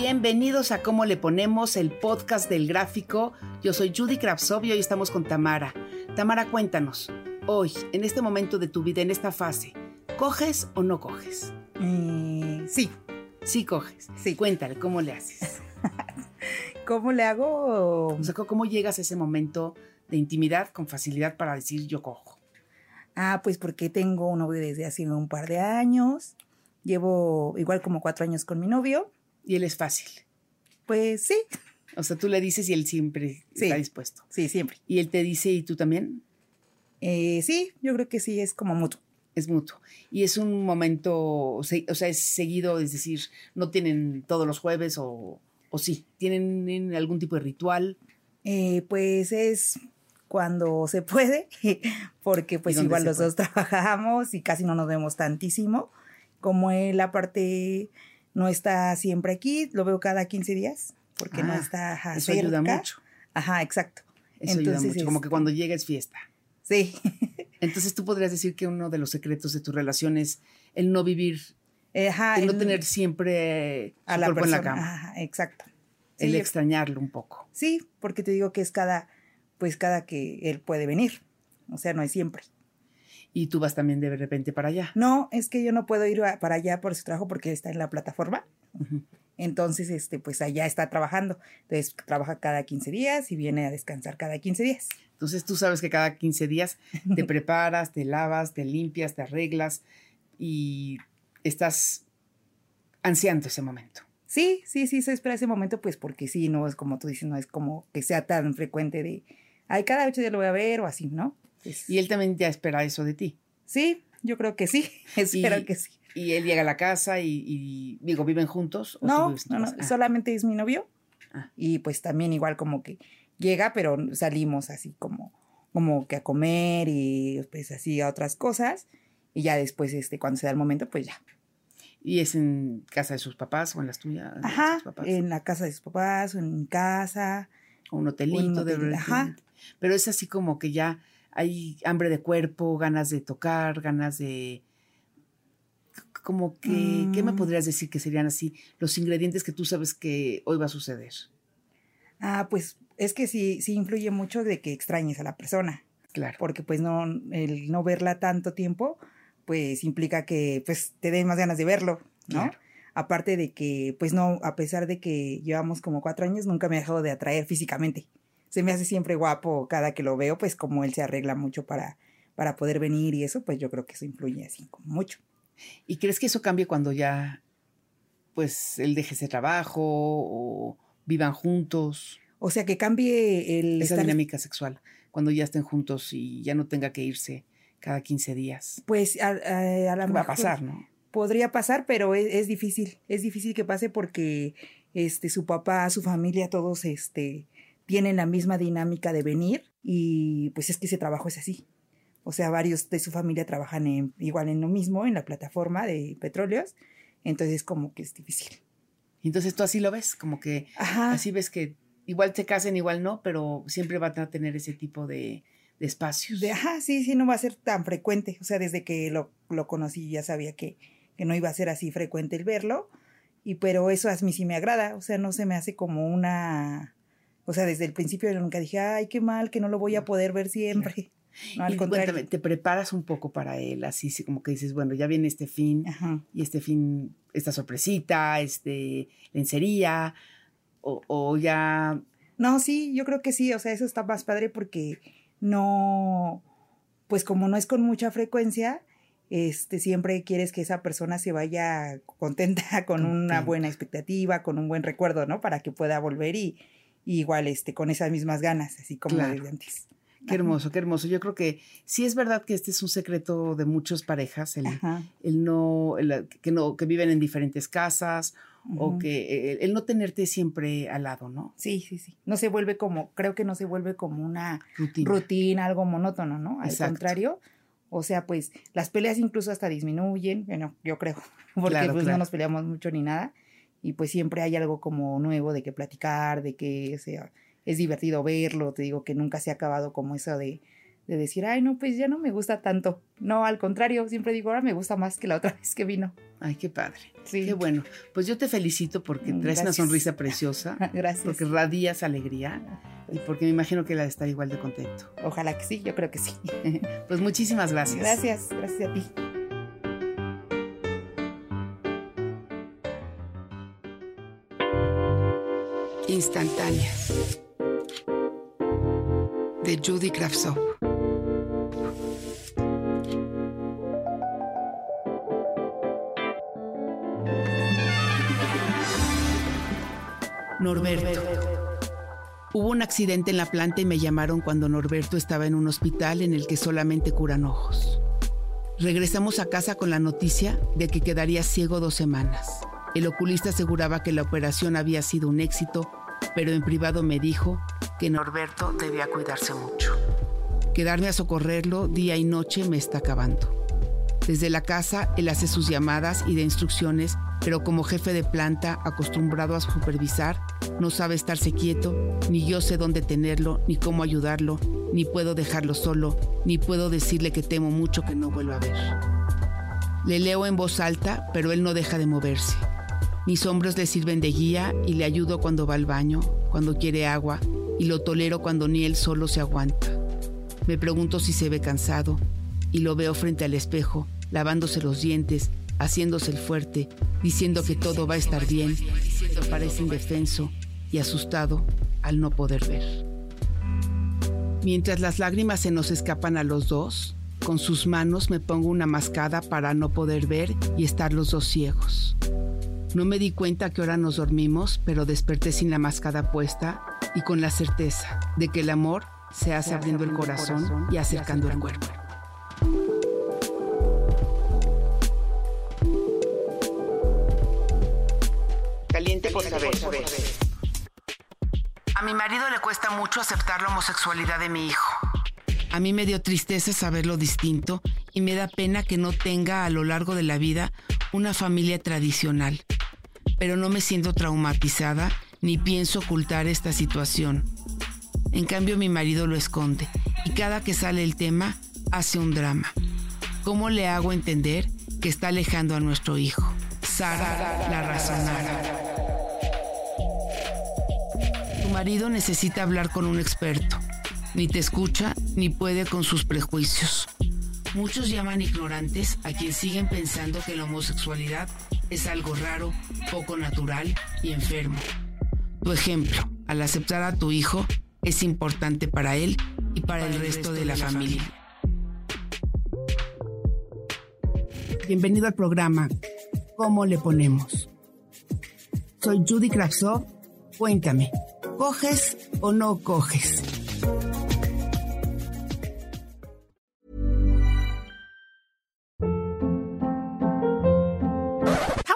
Bienvenidos a Cómo le ponemos el podcast del gráfico. Yo soy Judy Kravsov y hoy estamos con Tamara. Tamara, cuéntanos, hoy, en este momento de tu vida, en esta fase, ¿coges o no coges? Eh, sí, Sí coges. Sí. Cuéntale, ¿cómo le haces? ¿cómo le hago? O sea, ¿cómo llegas a ese momento de intimidad con facilidad para decir yo cojo? Ah, pues porque tengo un novio desde hace un par de años. Llevo igual como cuatro años con mi novio. Y él es fácil. Pues sí, O sea, tú le dices y él siempre Sí. está dispuesto. sí, siempre. Y él te dice y tú también. Eh, sí, yo creo que sí, es como mutuo. Es mutuo. Y es un momento, o sea, es seguido, es decir, no tienen todos los jueves o, o sí, tienen algún tipo de ritual. Eh, pues es cuando se puede, porque pues igual los puede? dos trabajamos y casi no nos vemos tantísimo. Como él aparte no está siempre aquí, lo veo cada 15 días, porque no Ah, está ajá, Eso ayuda cerca. mucho. Ajá, exacto. Eso ayuda Entonces, mucho. Como que cuando llega es fiesta. Sí. Entonces tú podrías decir que uno de los secretos de tu relación es el no vivir, Ajá, el no tener siempre a su la cuerpo en persona. la cama. Ajá, exacto. el Sí, extrañarlo un poco. sí, porque te digo que es cada, pues cada que él puede venir. O sea, no es siempre. Y tú vas también de repente para allá. No, es que yo no puedo ir a- para allá por su trabajo porque está en la plataforma. Entonces, este, pues allá está trabajando. Entonces, trabaja cada 15 días y viene a descansar cada 15 días. Entonces tú sabes que cada 15 días te preparas, te lavas, te limpias, te arreglas y estás ansiando ese momento. Sí, sí, sí, se espera ese momento, pues porque sí, no es como tú dices, no es como que sea tan frecuente de, ay, cada ocho días lo voy a ver o así, ¿no? Pues, Y él también ya espera eso de ti. sí, yo creo que sí, espero Y- que sí. Y él llega a la casa y, y, digo, ¿viven juntos? ¿O tú No, vives no? Ah, solamente es mi novio. Ah. Y pues también igual como que llega, pero salimos así como, como que a comer y pues así a otras cosas. Y ya después, este, cuando se da el momento, pues ya. ¿Y es en casa de sus papás o en las tuyas? de Ajá, sus papás? en la casa de sus papás o en mi casa. o un hotelito, un de hotel, ajá. repente. Pero es así como que ya hay hambre de cuerpo, ganas de tocar, ganas de... Como que, ¿qué me Mm. podrías decir que serían así los ingredientes que tú sabes que hoy va a suceder? Ah, pues es que sí, sí influye mucho de que extrañes a la persona. Claro. Porque pues no, el no verla tanto tiempo, pues implica que pues te den más ganas de verlo, ¿no? Claro. Aparte de que, pues no, a pesar de que llevamos como cuatro años, nunca me ha dejado de atraer físicamente. Se me hace siempre guapo cada que lo veo, pues como él se arregla mucho para, para poder venir y eso, pues yo creo que eso influye así como mucho. ¿Y crees que eso cambie cuando ya, pues, él deje ese trabajo o vivan juntos? O sea, que cambie el Esa estar- dinámica sexual, cuando ya estén juntos y ya no tenga que irse cada 15 días. Pues a, a, a Va a pasar, ¿no? Podría pasar, pero es, es difícil. Es difícil que pase porque este, su papá, su familia, todos este, tienen la misma dinámica de venir y pues es que ese trabajo es así. O sea, varios de su familia trabajan en, igual en lo mismo, en la plataforma de petróleos. Entonces, como que es difícil. Entonces tú así lo ves, como que Ajá. así ves que igual se casen, igual no, pero siempre van a tener ese tipo de, de espacios. De, ajá, sí, sí, no va a ser tan frecuente. O sea, desde que lo, lo conocí ya sabía que, que no iba a ser así frecuente el verlo. Y pero eso a mí sí me agrada, o sea, no se me hace como una, o sea, desde el principio yo nunca dije, ay, qué mal, que no lo voy a poder ver siempre. No, al y contrario. cuéntame, te preparas un poco para él, así sí, como que dices, bueno, ya viene este fin, Ajá. y este fin, esta sorpresita, este, lencería, o, o ya, No, sí, yo creo que sí, o sea, eso está más padre porque no, pues como no es con mucha frecuencia, este, siempre quieres que esa persona se vaya contenta, con una Contenta. buena expectativa, con un buen recuerdo, ¿no? Para que pueda volver y, y igual, este, con esas mismas ganas, así como Claro. desde antes. qué hermoso, qué hermoso. Yo creo que sí es verdad que este es un secreto de muchas parejas, el, Ajá. el no, el- que no, que viven en diferentes casas, o Ujú. que el, el no tenerte siempre al lado, ¿no? Sí, sí, sí. No se vuelve como, creo que no se vuelve como una Rutina. rutina, algo monótono, ¿no? Al Exacto. contrario, o sea, pues las peleas incluso hasta disminuyen, bueno, yo creo, porque Claro, pues claro. no nos peleamos mucho ni nada, y pues siempre hay algo como nuevo de que platicar, de que o sea, es divertido verlo, te digo que nunca se ha acabado como eso de, de decir, ay, no, pues ya no me gusta tanto. No, al contrario, siempre digo, ahora me gusta más que la otra vez que vino. Ay, qué padre. Sí. Qué bueno. Pues yo te felicito porque Mm, traes una gracias. sonrisa preciosa, Gracias. porque radias alegría y porque me imagino que la estar igual de contento. Ojalá que sí, yo creo que sí. Pues muchísimas gracias. Gracias, gracias a ti. Instantáneas. De Judy Kravtsov. Norberto. Hubo un accidente en la planta y me llamaron cuando Norberto estaba en un hospital en el que solamente curan ojos. Regresamos a casa con la noticia de que quedaría ciego dos semanas. El oculista aseguraba que la operación había sido un éxito, pero en privado me dijo que Norberto debía cuidarse mucho. Quedarme a socorrerlo día y noche me está acabando. Desde la casa, él hace sus llamadas y de instrucciones, pero como jefe de planta acostumbrado a supervisar, no sabe estarse quieto, ni yo sé dónde tenerlo, ni cómo ayudarlo, ni puedo dejarlo solo, ni puedo decirle que temo mucho que no vuelva a ver. Le leo en voz alta, pero él no deja de moverse. Mis hombros le sirven de guía y le ayudo cuando va al baño, cuando quiere agua, y lo tolero cuando ni él solo se aguanta. Me pregunto si se ve cansado, y lo veo frente al espejo, lavándose los dientes, haciéndose el fuerte, diciendo que todo va a estar bien, parece indefenso y asustado al no poder ver. Mientras las lágrimas se nos escapan a los dos, con sus manos me pongo una mascada para no poder ver y estar los dos ciegos. No me di cuenta a qué hora nos dormimos, pero desperté sin la mascada puesta y con la certeza de que el amor se hace abriendo el corazón y acercando el cuerpo. Caliente por saber. A mi marido le cuesta mucho aceptar la homosexualidad de mi hijo. A mí me dio tristeza saberlo distinto y me da pena que no tenga a lo largo de la vida una familia tradicional. Pero no me siento traumatizada ni pienso ocultar esta situación. En cambio mi marido lo esconde y cada que sale el tema hace un drama. ¿Cómo le hago entender que está alejando a nuestro hijo? Sara la razonara. Tu marido necesita hablar con un experto. Ni te escucha ni puede con sus prejuicios. Muchos llaman ignorantes a quien siguen pensando que la homosexualidad es algo raro, poco natural y enfermo. Tu ejemplo, al aceptar a tu hijo, es importante para él y para el resto de la familia. Bienvenido al programa ¿Cómo le ponemos? Soy Judy Kravtsov. Cuéntame, ¿coges o no coges?